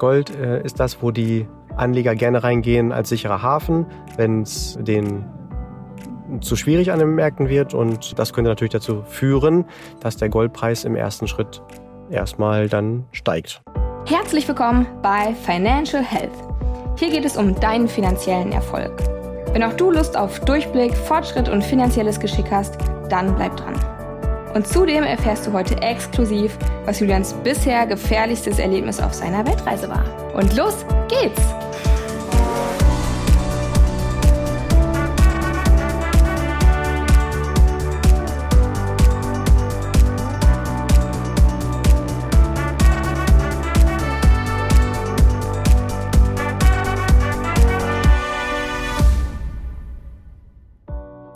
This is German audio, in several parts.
Gold äh, ist das, wo die Anleger gerne reingehen als sicherer Hafen, wenn es denen zu schwierig an den Märkten wird. Und das könnte natürlich dazu führen, dass der Goldpreis im ersten Schritt erstmal dann steigt. Herzlich willkommen bei Financial Health. Hier geht es um deinen finanziellen Erfolg. Wenn auch du Lust auf Durchblick, Fortschritt und finanzielles Geschick hast, dann bleib dran. Und zudem erfährst du heute exklusiv, was Julians bisher gefährlichstes Erlebnis auf seiner Weltreise war. Und los geht's!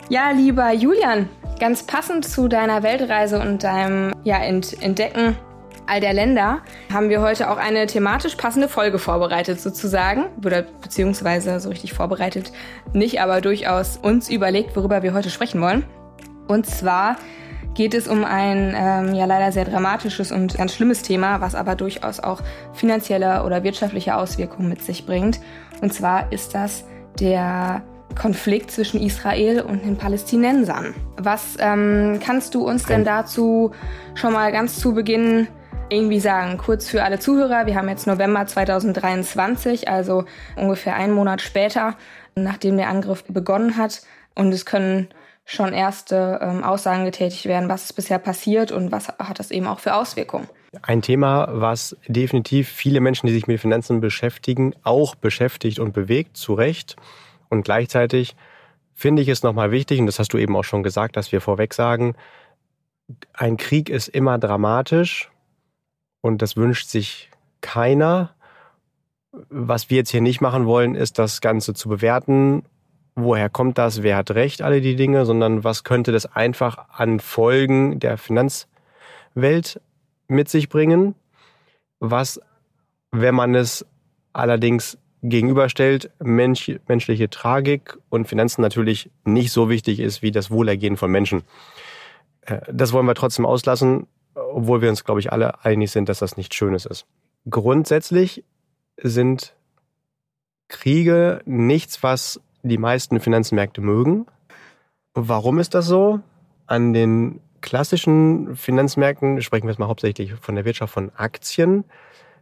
Ja, lieber Julian, ganz passend zu deiner Weltreise und deinem ja, Entdecken all der Länder haben wir heute auch eine thematisch passende Folge vorbereitet, sozusagen. Oder beziehungsweise so richtig vorbereitet nicht, aber durchaus uns überlegt, worüber wir heute sprechen wollen. Und zwar geht es um ein ähm, ja leider sehr dramatisches und ganz schlimmes Thema, was aber durchaus auch finanzielle oder wirtschaftliche Auswirkungen mit sich bringt. Und zwar ist das der Konflikt zwischen Israel und den Palästinensern. Was ähm, kannst du uns denn dazu schon mal ganz zu Beginn irgendwie sagen? Kurz für alle Zuhörer, wir haben jetzt November 2023, also ungefähr einen Monat später, nachdem der Angriff begonnen hat. Und es können schon erste ähm, Aussagen getätigt werden, was ist bisher passiert und was hat das eben auch für Auswirkungen. Ein Thema, was definitiv viele Menschen, die sich mit Finanzen beschäftigen, auch beschäftigt und bewegt, zu Recht. Und gleichzeitig finde ich es nochmal wichtig, und das hast du eben auch schon gesagt, dass wir vorweg sagen, ein Krieg ist immer dramatisch und das wünscht sich keiner. Was wir jetzt hier nicht machen wollen, ist das Ganze zu bewerten. Woher kommt das? Wer hat recht? Alle die Dinge, sondern was könnte das einfach an Folgen der Finanzwelt mit sich bringen? Was, wenn man es allerdings gegenüberstellt, Mensch, menschliche Tragik und Finanzen natürlich nicht so wichtig ist wie das Wohlergehen von Menschen. Äh, das wollen wir trotzdem auslassen, obwohl wir uns, glaube ich, alle einig sind, dass das nichts Schönes ist. Grundsätzlich sind Kriege nichts, was die meisten Finanzmärkte mögen. Warum ist das so? An den klassischen Finanzmärkten, sprechen wir jetzt mal hauptsächlich von der Wirtschaft von Aktien,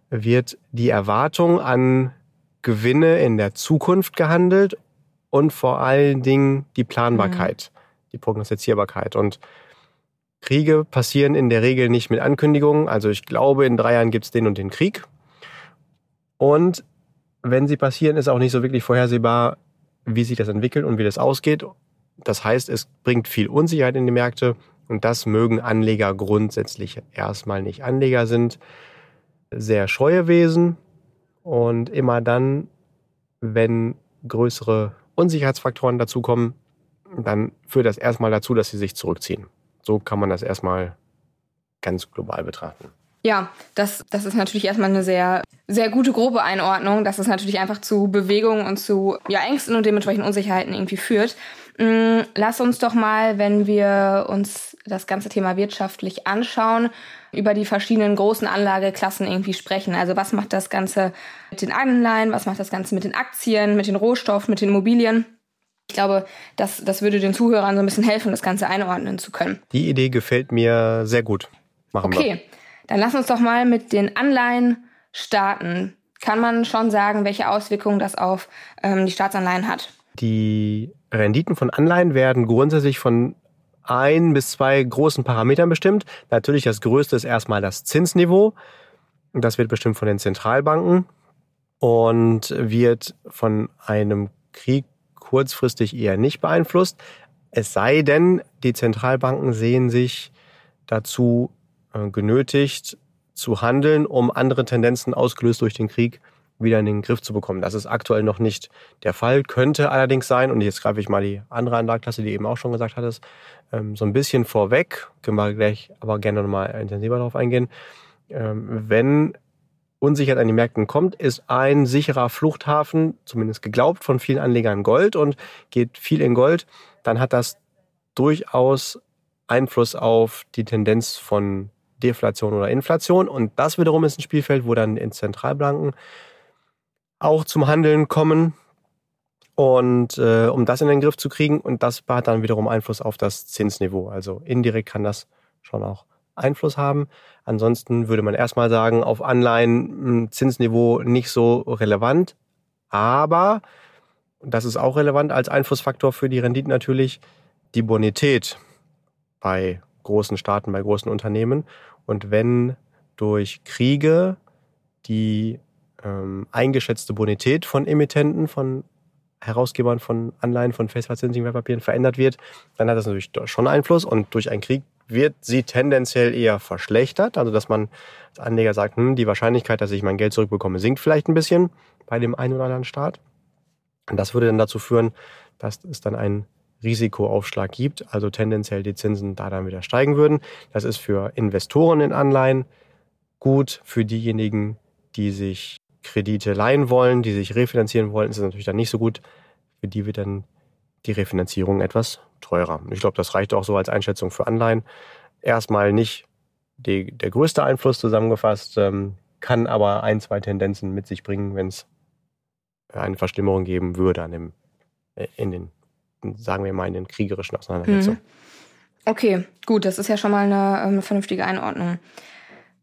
wird die Erwartung an Gewinne in der Zukunft gehandelt und vor allen Dingen die Planbarkeit, mhm. die Prognostizierbarkeit. Und Kriege passieren in der Regel nicht mit Ankündigungen. Also ich glaube, in drei Jahren gibt es den und den Krieg. Und wenn sie passieren, ist auch nicht so wirklich vorhersehbar, wie sich das entwickelt und wie das ausgeht. Das heißt, es bringt viel Unsicherheit in die Märkte und das mögen Anleger grundsätzlich erstmal nicht. Anleger sind sehr scheue Wesen und immer dann, wenn größere Unsicherheitsfaktoren dazukommen, dann führt das erstmal dazu, dass sie sich zurückziehen. So kann man das erstmal ganz global betrachten. Ja, das, das ist natürlich erstmal eine sehr, sehr gute grobe Einordnung, dass es natürlich einfach zu Bewegungen und zu ja, Ängsten und dementsprechend Unsicherheiten irgendwie führt. Mm, lass uns doch mal, wenn wir uns das ganze Thema wirtschaftlich anschauen, über die verschiedenen großen Anlageklassen irgendwie sprechen. Also was macht das Ganze mit den Anleihen, was macht das Ganze mit den Aktien, mit den Rohstoffen, mit den Immobilien? Ich glaube, das, das würde den Zuhörern so ein bisschen helfen, das Ganze einordnen zu können. Die Idee gefällt mir sehr gut. Machen okay, wir. dann lass uns doch mal mit den Anleihen starten. Kann man schon sagen, welche Auswirkungen das auf ähm, die Staatsanleihen hat? Die Renditen von Anleihen werden grundsätzlich von ein bis zwei großen Parametern bestimmt. Natürlich das größte ist erstmal das Zinsniveau. Das wird bestimmt von den Zentralbanken und wird von einem Krieg kurzfristig eher nicht beeinflusst. Es sei denn, die Zentralbanken sehen sich dazu äh, genötigt zu handeln, um andere Tendenzen ausgelöst durch den Krieg wieder in den Griff zu bekommen. Das ist aktuell noch nicht der Fall, könnte allerdings sein, und jetzt greife ich mal die andere Anlageklasse, die eben auch schon gesagt hattest, ähm, so ein bisschen vorweg, können wir gleich aber gerne nochmal intensiver darauf eingehen. Ähm, wenn Unsicherheit an die Märkten kommt, ist ein sicherer Fluchthafen, zumindest geglaubt von vielen Anlegern, Gold und geht viel in Gold, dann hat das durchaus Einfluss auf die Tendenz von Deflation oder Inflation. Und das wiederum ist ein Spielfeld, wo dann in Zentralbanken auch zum Handeln kommen. Und äh, um das in den Griff zu kriegen, und das hat dann wiederum Einfluss auf das Zinsniveau. Also indirekt kann das schon auch Einfluss haben. Ansonsten würde man erstmal sagen, auf Anleihen hm, Zinsniveau nicht so relevant. Aber, das ist auch relevant als Einflussfaktor für die Renditen natürlich, die Bonität bei großen Staaten, bei großen Unternehmen. Und wenn durch Kriege die ähm, eingeschätzte Bonität von Emittenten, von Herausgebern von Anleihen, von festverzinsigen Wertpapieren verändert wird, dann hat das natürlich schon Einfluss. Und durch einen Krieg wird sie tendenziell eher verschlechtert. Also dass man als Anleger sagt, hm, die Wahrscheinlichkeit, dass ich mein Geld zurückbekomme, sinkt vielleicht ein bisschen bei dem einen oder anderen Staat. Und das würde dann dazu führen, dass es dann einen Risikoaufschlag gibt, also tendenziell die Zinsen da dann wieder steigen würden. Das ist für Investoren in Anleihen gut, für diejenigen, die sich Kredite leihen wollen, die sich refinanzieren wollen, ist es natürlich dann nicht so gut. Für die wird dann die Refinanzierung etwas teurer. Ich glaube, das reicht auch so als Einschätzung für Anleihen. Erstmal nicht die, der größte Einfluss zusammengefasst, ähm, kann aber ein, zwei Tendenzen mit sich bringen, wenn es eine Verschlimmerung geben würde an dem, äh, in den, sagen wir mal, in den kriegerischen Auseinandersetzungen. Mhm. Okay, gut, das ist ja schon mal eine, eine vernünftige Einordnung.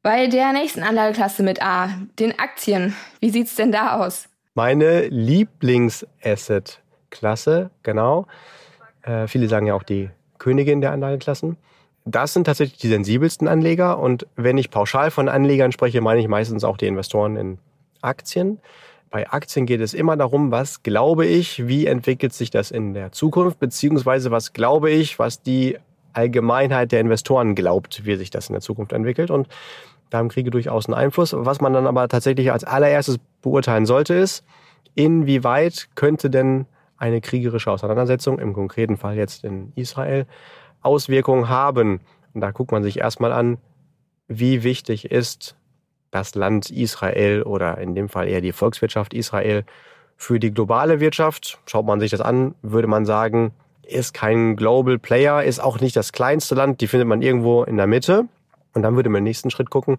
Bei der nächsten Anlageklasse mit A, den Aktien, wie sieht es denn da aus? Meine Lieblingsasset-Klasse, genau. Äh, viele sagen ja auch die Königin der Anlageklassen. Das sind tatsächlich die sensibelsten Anleger. Und wenn ich pauschal von Anlegern spreche, meine ich meistens auch die Investoren in Aktien. Bei Aktien geht es immer darum, was glaube ich, wie entwickelt sich das in der Zukunft, beziehungsweise was glaube ich, was die Allgemeinheit der Investoren glaubt, wie sich das in der Zukunft entwickelt. Und da haben Kriege durchaus einen Einfluss. Was man dann aber tatsächlich als allererstes beurteilen sollte, ist, inwieweit könnte denn eine kriegerische Auseinandersetzung, im konkreten Fall jetzt in Israel, Auswirkungen haben. Und da guckt man sich erstmal an, wie wichtig ist das Land Israel oder in dem Fall eher die Volkswirtschaft Israel für die globale Wirtschaft. Schaut man sich das an, würde man sagen, ist kein Global Player, ist auch nicht das kleinste Land, die findet man irgendwo in der Mitte. Und dann würde man im nächsten Schritt gucken,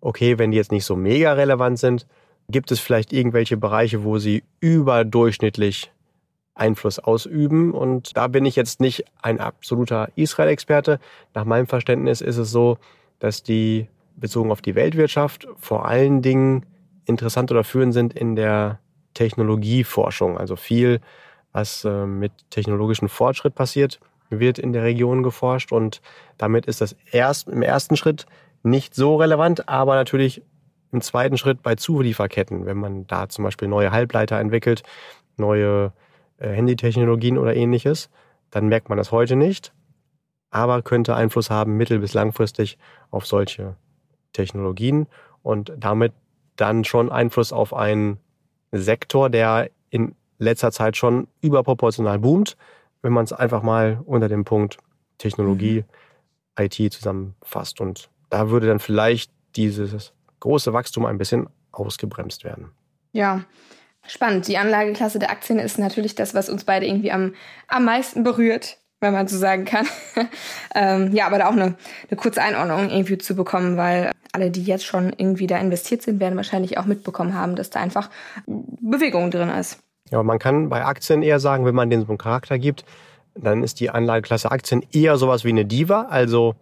okay, wenn die jetzt nicht so mega relevant sind, gibt es vielleicht irgendwelche Bereiche, wo sie überdurchschnittlich Einfluss ausüben. Und da bin ich jetzt nicht ein absoluter Israel-Experte. Nach meinem Verständnis ist es so, dass die bezogen auf die Weltwirtschaft vor allen Dingen interessant oder führend sind in der Technologieforschung. Also viel, was äh, mit technologischem Fortschritt passiert, wird in der Region geforscht und damit ist das erst im ersten Schritt nicht so relevant, aber natürlich im zweiten Schritt bei Zulieferketten, wenn man da zum Beispiel neue Halbleiter entwickelt, neue äh, Handytechnologien oder ähnliches, dann merkt man das heute nicht, aber könnte Einfluss haben mittel- bis langfristig auf solche Technologien und damit dann schon Einfluss auf einen Sektor, der in letzter Zeit schon überproportional boomt, wenn man es einfach mal unter dem Punkt Technologie, mhm. IT zusammenfasst. Und da würde dann vielleicht dieses große Wachstum ein bisschen ausgebremst werden. Ja, spannend. Die Anlageklasse der Aktien ist natürlich das, was uns beide irgendwie am, am meisten berührt, wenn man so sagen kann. ähm, ja, aber da auch eine, eine kurze Einordnung irgendwie zu bekommen, weil alle, die jetzt schon irgendwie da investiert sind, werden wahrscheinlich auch mitbekommen haben, dass da einfach Bewegung drin ist. Ja, man kann bei Aktien eher sagen, wenn man denen so einen Charakter gibt, dann ist die Anlageklasse Aktien eher sowas wie eine Diva. Also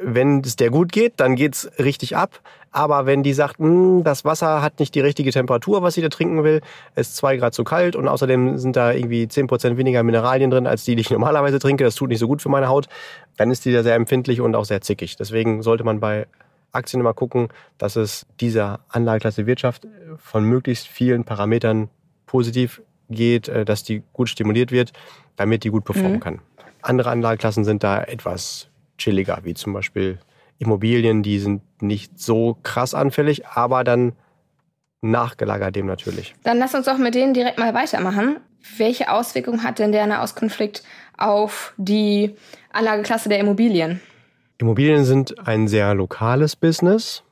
wenn es der gut geht, dann geht's richtig ab. Aber wenn die sagt, hm, das Wasser hat nicht die richtige Temperatur, was sie da trinken will, ist zwei Grad zu kalt und außerdem sind da irgendwie zehn Prozent weniger Mineralien drin, als die, die ich normalerweise trinke, das tut nicht so gut für meine Haut, dann ist die da sehr empfindlich und auch sehr zickig. Deswegen sollte man bei Aktien immer gucken, dass es dieser Anlageklasse Wirtschaft von möglichst vielen Parametern positiv geht, äh, dass die gut stimuliert wird, damit die gut performen mhm. kann. Andere Anlageklassen sind da etwas chilliger, wie zum Beispiel Immobilien, die sind nicht so krass anfällig, aber dann nachgelagert dem natürlich. Dann lass uns doch mit denen direkt mal weitermachen. Welche Auswirkungen hat denn der Nahostkonflikt auf die Anlageklasse der Immobilien? Immobilien sind ein sehr lokales Business.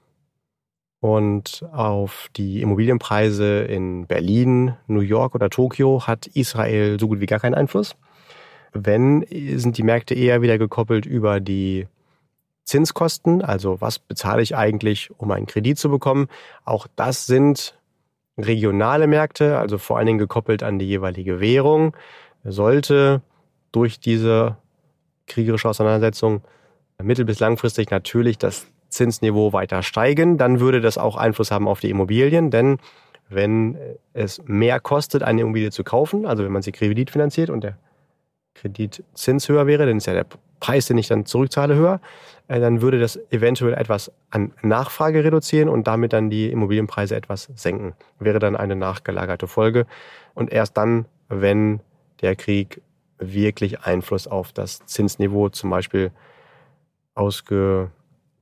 Und auf die Immobilienpreise in Berlin, New York oder Tokio hat Israel so gut wie gar keinen Einfluss. Wenn, sind die Märkte eher wieder gekoppelt über die Zinskosten, also was bezahle ich eigentlich, um einen Kredit zu bekommen. Auch das sind regionale Märkte, also vor allen Dingen gekoppelt an die jeweilige Währung. Sollte durch diese kriegerische Auseinandersetzung mittel- bis langfristig natürlich das Zinsniveau weiter steigen, dann würde das auch Einfluss haben auf die Immobilien, denn wenn es mehr kostet, eine Immobilie zu kaufen, also wenn man sie kreditfinanziert und der Kreditzins höher wäre, dann ist ja der Preis, den ich dann zurückzahle, höher, äh, dann würde das eventuell etwas an Nachfrage reduzieren und damit dann die Immobilienpreise etwas senken. Wäre dann eine nachgelagerte Folge. Und erst dann, wenn der Krieg wirklich Einfluss auf das Zinsniveau zum Beispiel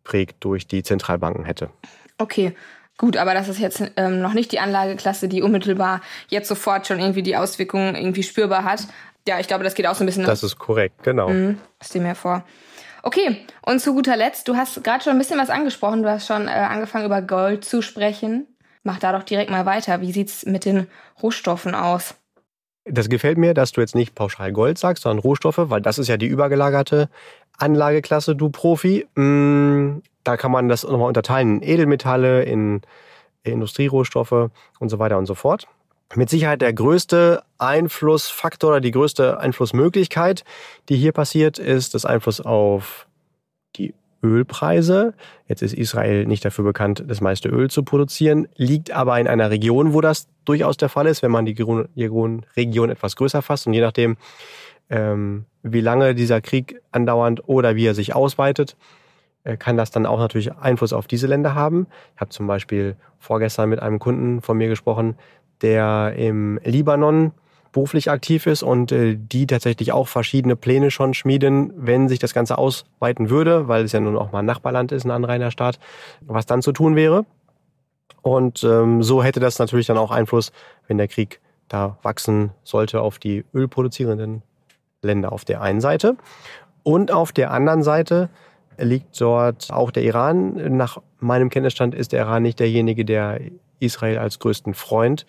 ausgeprägt durch die Zentralbanken hätte. Okay. Gut, aber das ist jetzt ähm, noch nicht die Anlageklasse, die unmittelbar jetzt sofort schon irgendwie die Auswirkungen irgendwie spürbar hat. Ja, ich glaube, das geht auch so ein bisschen. Das ist korrekt, genau. Mhm, steh mir vor. Okay, und zu guter Letzt, du hast gerade schon ein bisschen was angesprochen. Du hast schon äh, angefangen, über Gold zu sprechen. Mach da doch direkt mal weiter. Wie sieht's mit den Rohstoffen aus? Das gefällt mir, dass du jetzt nicht pauschal Gold sagst, sondern Rohstoffe, weil das ist ja die übergelagerte Anlageklasse, du Profi. Mm, da kann man das nochmal unterteilen in Edelmetalle, in Industrierohstoffe und so weiter und so fort mit Sicherheit der größte Einflussfaktor oder die größte Einflussmöglichkeit, die hier passiert, ist das Einfluss auf die Ölpreise. Jetzt ist Israel nicht dafür bekannt, das meiste Öl zu produzieren, liegt aber in einer Region, wo das durchaus der Fall ist, wenn man die Region etwas größer fasst und je nachdem, ähm, wie lange dieser Krieg andauernd oder wie er sich ausweitet, äh, kann das dann auch natürlich Einfluss auf diese Länder haben. Ich habe zum Beispiel vorgestern mit einem Kunden von mir gesprochen, der im Libanon beruflich aktiv ist und äh, die tatsächlich auch verschiedene Pläne schon schmieden, wenn sich das Ganze ausweiten würde, weil es ja nun auch mal ein Nachbarland ist, ein Anrainerstaat, was dann zu tun wäre. Und ähm, so hätte das natürlich dann auch Einfluss, wenn der Krieg da wachsen sollte auf die ölproduzierenden Länder auf der einen Seite. Und auf der anderen Seite liegt dort auch der Iran. Nach meinem Kenntnisstand ist der Iran nicht derjenige, der Israel als größten Freund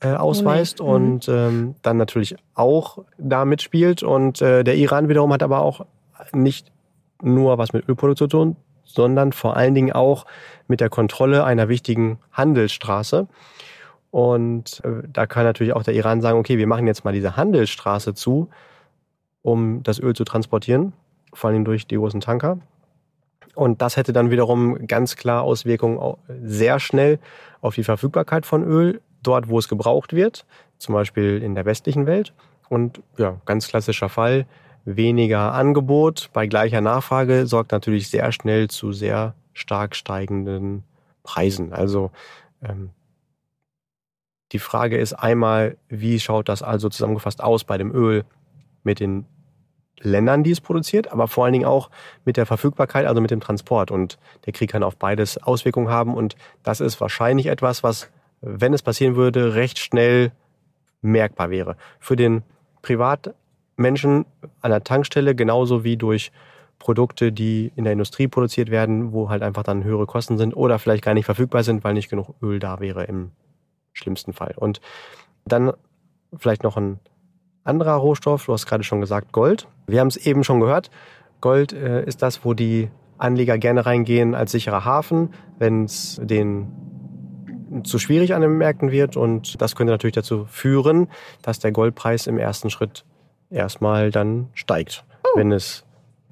äh, ausweist nee. und ähm, dann natürlich auch da mitspielt. Und äh, der Iran wiederum hat aber auch nicht nur was mit Ölproduktion zu tun, sondern vor allen Dingen auch mit der Kontrolle einer wichtigen Handelsstraße. Und äh, da kann natürlich auch der Iran sagen, okay, wir machen jetzt mal diese Handelsstraße zu, um das Öl zu transportieren, vor allem durch die großen Tanker. Und das hätte dann wiederum ganz klar Auswirkungen sehr schnell auf die Verfügbarkeit von Öl, dort wo es gebraucht wird, zum Beispiel in der westlichen Welt. Und ja, ganz klassischer Fall, weniger Angebot bei gleicher Nachfrage sorgt natürlich sehr schnell zu sehr stark steigenden Preisen. Also ähm, die Frage ist einmal, wie schaut das also zusammengefasst aus bei dem Öl mit den Ländern, die es produziert, aber vor allen Dingen auch mit der Verfügbarkeit, also mit dem Transport. Und der Krieg kann auf beides Auswirkungen haben. Und das ist wahrscheinlich etwas, was, wenn es passieren würde, recht schnell merkbar wäre. Für den Privatmenschen an der Tankstelle genauso wie durch Produkte, die in der Industrie produziert werden, wo halt einfach dann höhere Kosten sind oder vielleicht gar nicht verfügbar sind, weil nicht genug Öl da wäre im schlimmsten Fall. Und dann vielleicht noch ein anderer Rohstoff, du hast gerade schon gesagt Gold. Wir haben es eben schon gehört. Gold äh, ist das, wo die Anleger gerne reingehen als sicherer Hafen, wenn es denen zu schwierig an den Märkten wird. Und das könnte natürlich dazu führen, dass der Goldpreis im ersten Schritt erstmal dann steigt, oh. wenn es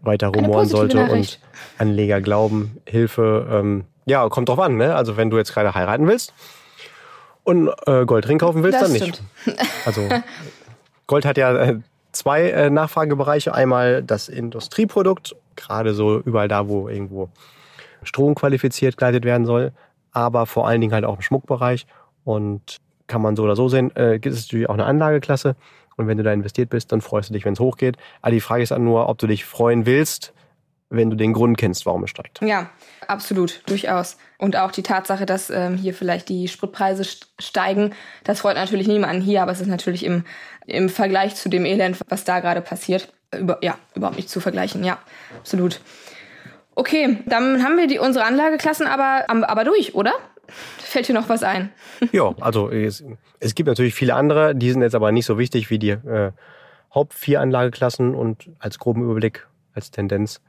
weiter rumoren sollte und Anleger glauben, Hilfe, ähm, ja, kommt drauf an. Ne? Also wenn du jetzt gerade heiraten willst und äh, Goldring kaufen willst, das dann stimmt. nicht. Also Gold hat ja äh, zwei äh, Nachfragebereiche. Einmal das Industrieprodukt, gerade so überall da, wo irgendwo Strom qualifiziert geleitet werden soll, aber vor allen Dingen halt auch im Schmuckbereich. Und kann man so oder so sehen, äh, gibt es natürlich auch eine Anlageklasse. Und wenn du da investiert bist, dann freust du dich, wenn es hochgeht. Aber die Frage ist dann nur, ob du dich freuen willst, wenn du den Grund kennst, warum es steigt. Ja, absolut, durchaus. Und auch die Tatsache, dass ähm, hier vielleicht die Spritpreise steigen, das freut natürlich niemanden hier, aber es ist natürlich im, im Vergleich zu dem Elend, was da gerade passiert, über, ja, überhaupt nicht zu vergleichen. Ja, absolut. Okay, dann haben wir die, unsere Anlageklassen aber, aber durch, oder? Fällt dir noch was ein? ja, also es, es, gibt natürlich viele andere, die sind jetzt aber nicht so wichtig wie die äh, Haupt vier Anlageklassen und als groben Überblick, als Tendenz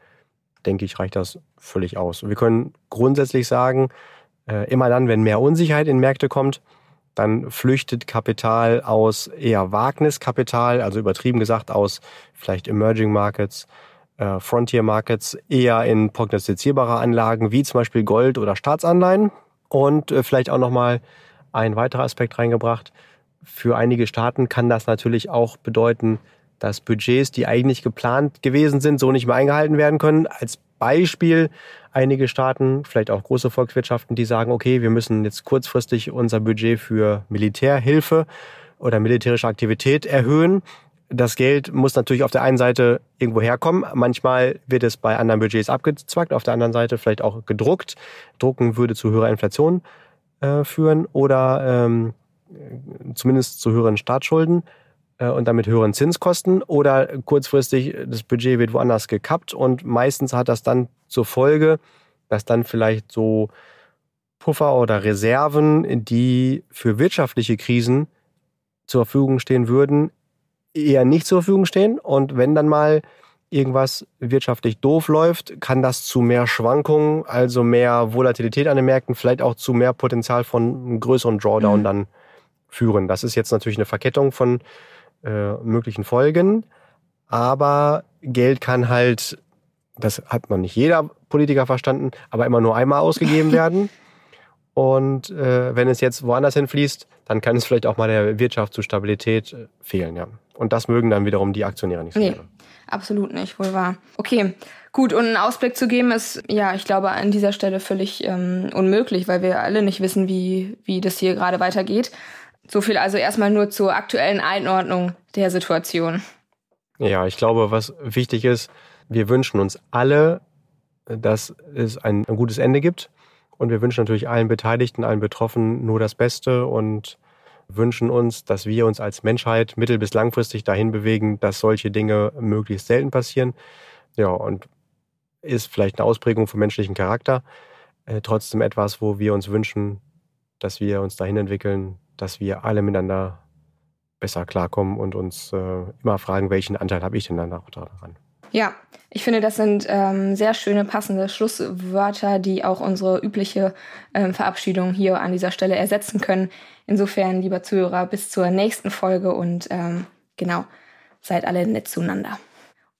denke ich, reicht das völlig aus. Wir können grundsätzlich sagen, äh, immer dann, wenn mehr Unsicherheit in Märkte kommt, dann flüchtet Kapital aus eher Wagniskapital, also übertrieben gesagt aus vielleicht Emerging Markets, äh, Frontier Markets, eher in prognostizierbare Anlagen wie zum Beispiel Gold oder Staatsanleihen. Und äh, vielleicht auch nochmal ein weiterer Aspekt reingebracht. Für einige Staaten kann das natürlich auch bedeuten, dass Budgets, die eigentlich geplant gewesen sind, so nicht mehr eingehalten werden können. Als Beispiel einige Staaten, vielleicht auch große Volkswirtschaften, die sagen, okay, wir müssen jetzt kurzfristig unser Budget für Militärhilfe oder militärische Aktivität erhöhen. Das Geld muss natürlich auf der einen Seite irgendwo herkommen. Manchmal wird es bei anderen Budgets abgezwackt, auf der anderen Seite vielleicht auch gedruckt. Drucken würde zu höherer Inflation äh, führen oder ähm, zumindest zu höheren Staatsschulden und damit höheren Zinskosten oder kurzfristig das Budget wird woanders gekappt und meistens hat das dann zur Folge, dass dann vielleicht so Puffer oder Reserven, die für wirtschaftliche Krisen zur Verfügung stehen würden, eher nicht zur Verfügung stehen und wenn dann mal irgendwas wirtschaftlich doof läuft, kann das zu mehr Schwankungen, also mehr Volatilität an den Märkten, vielleicht auch zu mehr Potenzial von einem größeren Drawdown mhm. dann führen. Das ist jetzt natürlich eine Verkettung von äh, möglichen Folgen. Aber Geld kann halt, das hat noch nicht jeder Politiker verstanden, aber immer nur einmal ausgegeben werden. Und äh, wenn es jetzt woanders hinfließt, dann kann es vielleicht auch mal der Wirtschaft zu Stabilität äh, fehlen, ja. Und das mögen dann wiederum die Aktionäre nicht so nee, gerne. Absolut nicht, wohl wahr. Okay, gut. Und einen Ausblick zu geben ist, ja, ich glaube, an dieser Stelle völlig ähm, unmöglich, weil wir alle nicht wissen, wie, wie das hier gerade weitergeht. So viel also erstmal nur zur aktuellen Einordnung der Situation. Ja, ich glaube, was wichtig ist, wir wünschen uns alle, dass es ein, ein gutes Ende gibt. Und wir wünschen natürlich allen Beteiligten, allen Betroffenen nur das Beste und wünschen uns, dass wir uns als Menschheit mittel- bis langfristig dahin bewegen, dass solche Dinge möglichst selten passieren. Ja, und ist vielleicht eine Ausprägung vom menschlichen Charakter, äh, trotzdem etwas, wo wir uns wünschen, dass wir uns dahin entwickeln, dass wir alle miteinander besser klarkommen und uns äh, immer fragen, welchen Anteil habe ich denn dann daran. Ja, ich finde, das sind ähm, sehr schöne, passende Schlusswörter, die auch unsere übliche ähm, Verabschiedung hier an dieser Stelle ersetzen können. Insofern, lieber Zuhörer, bis zur nächsten Folge und ähm, genau, seid alle nett zueinander.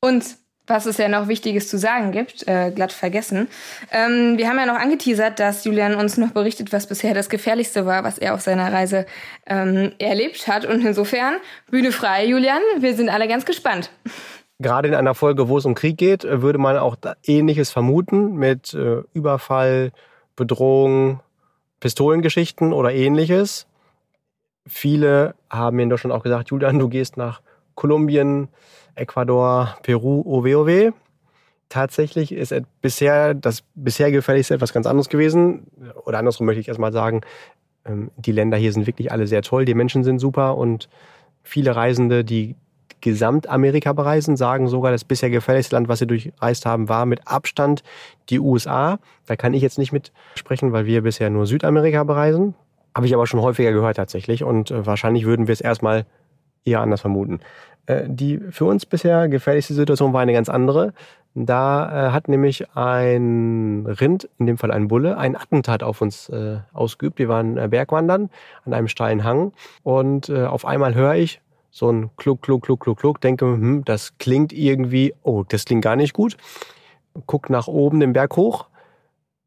Und was es ja noch Wichtiges zu sagen gibt, äh, glatt vergessen. Ähm, wir haben ja noch angeteasert, dass Julian uns noch berichtet, was bisher das Gefährlichste war, was er auf seiner Reise ähm, erlebt hat. Und insofern, Bühne frei, Julian, wir sind alle ganz gespannt. Gerade in einer Folge, wo es um Krieg geht, würde man auch Ähnliches vermuten mit äh, Überfall, Bedrohung, Pistolengeschichten oder ähnliches. Viele haben mir in Deutschland auch gesagt, Julian, du gehst nach Kolumbien, Ecuador, Peru, OWOW. Tatsächlich ist bisher das bisher gefährlichste etwas ganz anderes gewesen. Oder andersrum möchte ich erstmal sagen, ähm, die Länder hier sind wirklich alle sehr toll, die Menschen sind super und viele Reisende, die Gesamtamerika bereisen, sagen sogar, das bisher gefährlichste Land, was sie durchreist haben, war mit Abstand die USA. Da kann ich jetzt nicht mitsprechen, weil wir bisher nur Südamerika bereisen. Habe ich aber schon häufiger gehört tatsächlich und äh, wahrscheinlich würden wir es erstmal eher anders vermuten. Äh, die für uns bisher gefährlichste Situation war eine ganz andere. Da äh, hat nämlich ein Rind, in dem Fall ein Bulle, ein Attentat auf uns äh, ausgeübt. Wir waren Bergwandern an einem steilen Hang und auf einmal höre ich so ein Kluck, Kluck, Kluck, Kluck, Kluck, denke, hm, das klingt irgendwie, oh, das klingt gar nicht gut. Guck nach oben den Berg hoch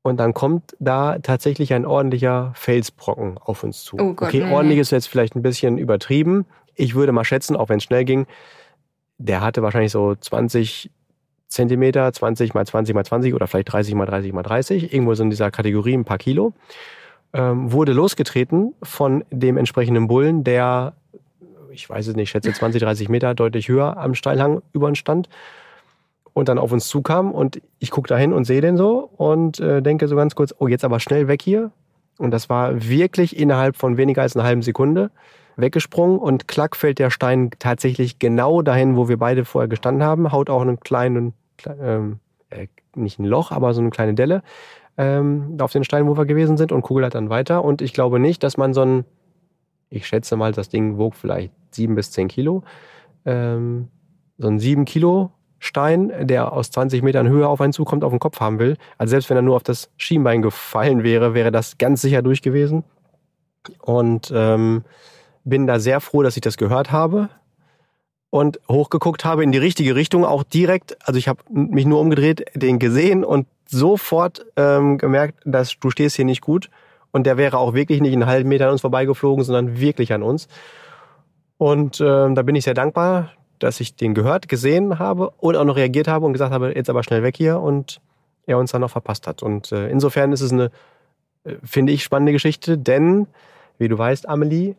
und dann kommt da tatsächlich ein ordentlicher Felsbrocken auf uns zu. Oh Gott, okay, ordentlich ist jetzt vielleicht ein bisschen übertrieben, ich würde mal schätzen, auch wenn es schnell ging, der hatte wahrscheinlich so 20 Zentimeter, 20 mal 20 mal 20 oder vielleicht 30 mal 30 mal 30, irgendwo so in dieser Kategorie ein paar Kilo, ähm, wurde losgetreten von dem entsprechenden Bullen, der, ich weiß es nicht, schätze 20, 30 Meter deutlich höher am Steilhang über uns stand und dann auf uns zukam und ich gucke da hin und sehe den so und äh, denke so ganz kurz, oh, jetzt aber schnell weg hier. Und das war wirklich innerhalb von weniger als einer halben Sekunde weggesprungen und klack fällt der Stein tatsächlich genau dahin, wo wir beide vorher gestanden haben, haut auch einen kleinen, ähm, äh, nicht ein Loch, aber so eine kleine Delle ähm, auf den Stein, wo wir gewesen sind und kugelt dann weiter. Und ich glaube nicht, dass man so ein, ich schätze mal, das Ding wog vielleicht sieben bis zehn Kilo, ähm, so ein sieben Kilo Stein, der aus 20 Metern Höhe auf einen zukommt, auf den Kopf haben will. Also selbst wenn er nur auf das Schienbein gefallen wäre, wäre das ganz sicher durch gewesen. Und ähm, bin da sehr froh, dass ich das gehört habe und hochgeguckt habe in die richtige Richtung, auch direkt. Also ich habe mich nur umgedreht, den gesehen und sofort ähm, gemerkt, dass du stehst hier nicht gut. Und der wäre auch wirklich nicht einen halben Meter an uns vorbeigeflogen, sondern wirklich an uns. Und ähm, da bin ich sehr dankbar, dass ich den gehört, gesehen habe und auch noch reagiert habe und gesagt habe, jetzt aber schnell weg hier und er uns dann noch verpasst hat. Und äh, insofern ist es eine, äh, finde ich, spannende Geschichte, denn, wie du weißt, Amelie,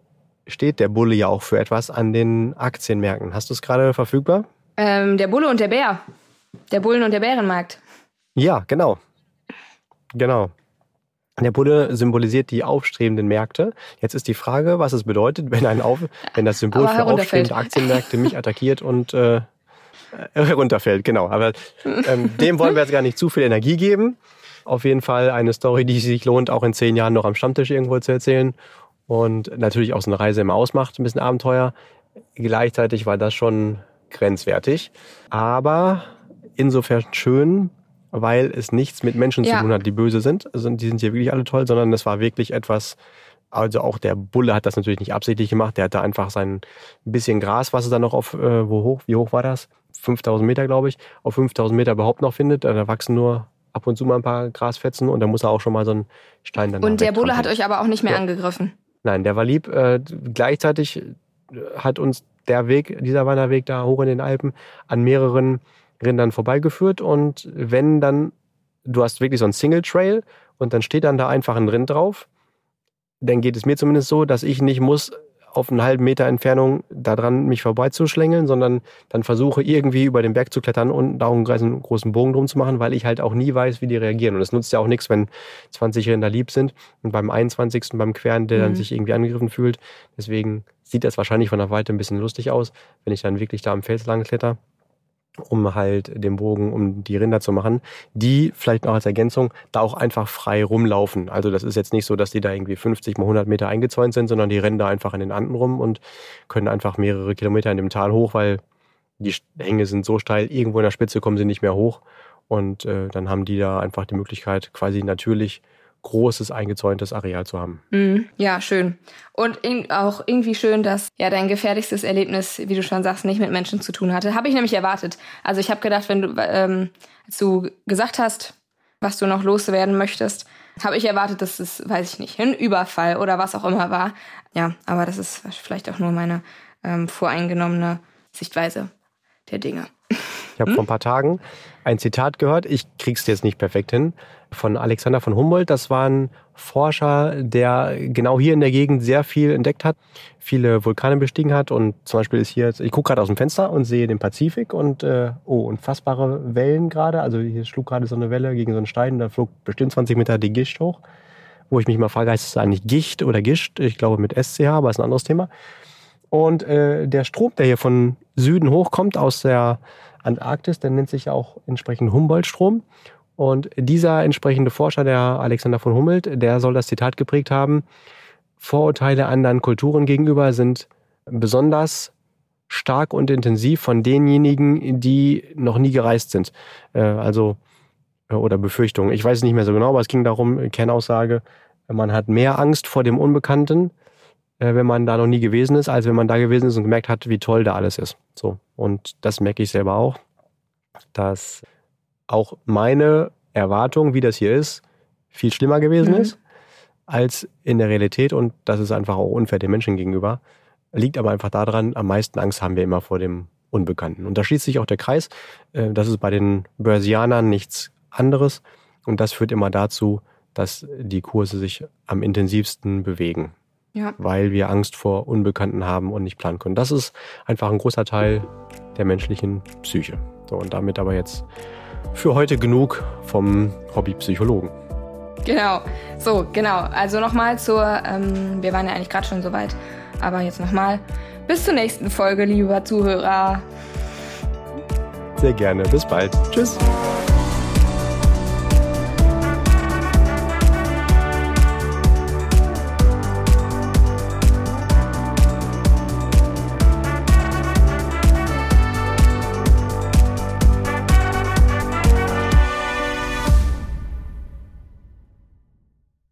steht der Bulle ja auch für etwas an den Aktienmärkten. Hast du es gerade verfügbar? Ähm, der Bulle und der Bär. Der Bullen- und der Bärenmarkt. Ja, genau. Genau. Der Bulle symbolisiert die aufstrebenden Märkte. Jetzt ist die Frage, was es bedeutet, wenn ein Auf, wenn das Symbol für aufstrebende Aktienmärkte mich attackiert und äh, herunterfällt. Genau. Aber ähm, dem wollen wir jetzt gar nicht zu viel Energie geben. Auf jeden Fall eine Story, die sich lohnt, auch in zehn Jahren noch am Stammtisch irgendwo zu erzählen. Und natürlich auch so eine Reise immer ausmacht, ein bisschen Abenteuer. Gleichzeitig war das schon grenzwertig. Aber insofern schön, weil es nichts mit Menschen ja. zu tun hat, die böse sind. Also die sind hier wirklich alle toll, sondern es war wirklich etwas, also auch der Bulle hat das natürlich nicht absichtlich gemacht. Der hatte einfach sein bisschen Gras, was er dann noch auf, äh, wo hoch, wie hoch war das? 5000 Meter, glaube ich, auf 5000 Meter überhaupt noch findet. Da wachsen nur ab und zu mal ein paar Grasfetzen und da muss er auch schon mal so einen Stein dann Und der Bulle hat euch aber auch nicht mehr ja. angegriffen? Nein, der war lieb. Äh, gleichzeitig hat uns der Weg, dieser Wanderweg da hoch in den Alpen, an mehreren Rindern vorbeigeführt und wenn dann, du hast wirklich so einen Single Trail und dann steht dann da einfach ein Rind drauf, dann geht es mir zumindest so, dass ich nicht muss auf einen halben Meter Entfernung daran mich vorbeizuschlängeln, sondern dann versuche irgendwie über den Berg zu klettern und da einen großen Bogen drum zu machen, weil ich halt auch nie weiß, wie die reagieren. Und es nutzt ja auch nichts, wenn 20 Rinder lieb sind und beim 21. beim Queren, der mhm. dann sich irgendwie angegriffen fühlt. Deswegen sieht das wahrscheinlich von der Weite ein bisschen lustig aus, wenn ich dann wirklich da am Fels lang kletter um halt den Bogen um die Rinder zu machen, die vielleicht noch als Ergänzung da auch einfach frei rumlaufen. Also das ist jetzt nicht so, dass die da irgendwie 50 mal 100 Meter eingezäunt sind, sondern die rennen da einfach in den Anden rum und können einfach mehrere Kilometer in dem Tal hoch, weil die Hänge sind so steil, irgendwo in der Spitze kommen sie nicht mehr hoch und äh, dann haben die da einfach die Möglichkeit, quasi natürlich großes eingezäuntes Areal zu haben. Mm, ja, schön. Und auch irgendwie schön, dass ja dein gefährlichstes Erlebnis, wie du schon sagst, nicht mit Menschen zu tun hatte. Habe ich nämlich erwartet. Also ich habe gedacht, wenn du, ähm, als du gesagt hast, was du noch loswerden möchtest, habe ich erwartet, dass es, weiß ich nicht, ein Überfall oder was auch immer war. Ja, aber das ist vielleicht auch nur meine ähm, voreingenommene Sichtweise der Dinge. Ich habe hm? vor ein paar Tagen ein Zitat gehört, ich krieg's jetzt nicht perfekt hin, von Alexander von Humboldt. Das war ein Forscher, der genau hier in der Gegend sehr viel entdeckt hat, viele Vulkane bestiegen hat und zum Beispiel ist hier, ich gucke gerade aus dem Fenster und sehe den Pazifik und äh, oh, unfassbare Wellen gerade. Also hier schlug gerade so eine Welle gegen so einen Stein, da flog bestimmt 20 Meter die Gischt hoch. Wo ich mich mal frage, heißt es eigentlich Gicht oder Gischt? Ich glaube mit SCH, aber ist ein anderes Thema. Und äh, der Strom, der hier von Süden hochkommt aus der Antarktis, der nennt sich ja auch entsprechend Humboldt-Strom. Und dieser entsprechende Forscher, der Alexander von Humboldt, der soll das Zitat geprägt haben, Vorurteile anderen Kulturen gegenüber sind besonders stark und intensiv von denjenigen, die noch nie gereist sind. Äh, also, äh, oder Befürchtungen. Ich weiß es nicht mehr so genau, aber es ging darum, Kernaussage, man hat mehr Angst vor dem Unbekannten, äh, wenn man da noch nie gewesen ist, als wenn man da gewesen ist und gemerkt hat, wie toll da alles ist. So. Und das merke ich selber auch, dass auch meine Erwartung, wie das hier ist, viel schlimmer gewesen mhm. ist als in der Realität und das ist einfach auch unfair den Menschen gegenüber. Liegt aber einfach daran, am meisten Angst haben wir immer vor dem Unbekannten. Und da schließt sich auch der Kreis. Äh, das ist bei den Börsianern nichts anderes und das führt immer dazu, dass die Kurse sich am intensivsten bewegen ja. weil wir Angst vor Unbekannten haben und nicht planen können. Das ist einfach ein großer Teil der menschlichen Psyche. So, und damit aber jetzt für heute genug vom Hobbypsychologen. Genau, so, genau. Also nochmal zur, ähm, wir waren ja eigentlich gerade schon so weit, aber jetzt nochmal. Bis zur nächsten Folge, lieber Zuhörer. Sehr gerne. Bis bald. Tschüss.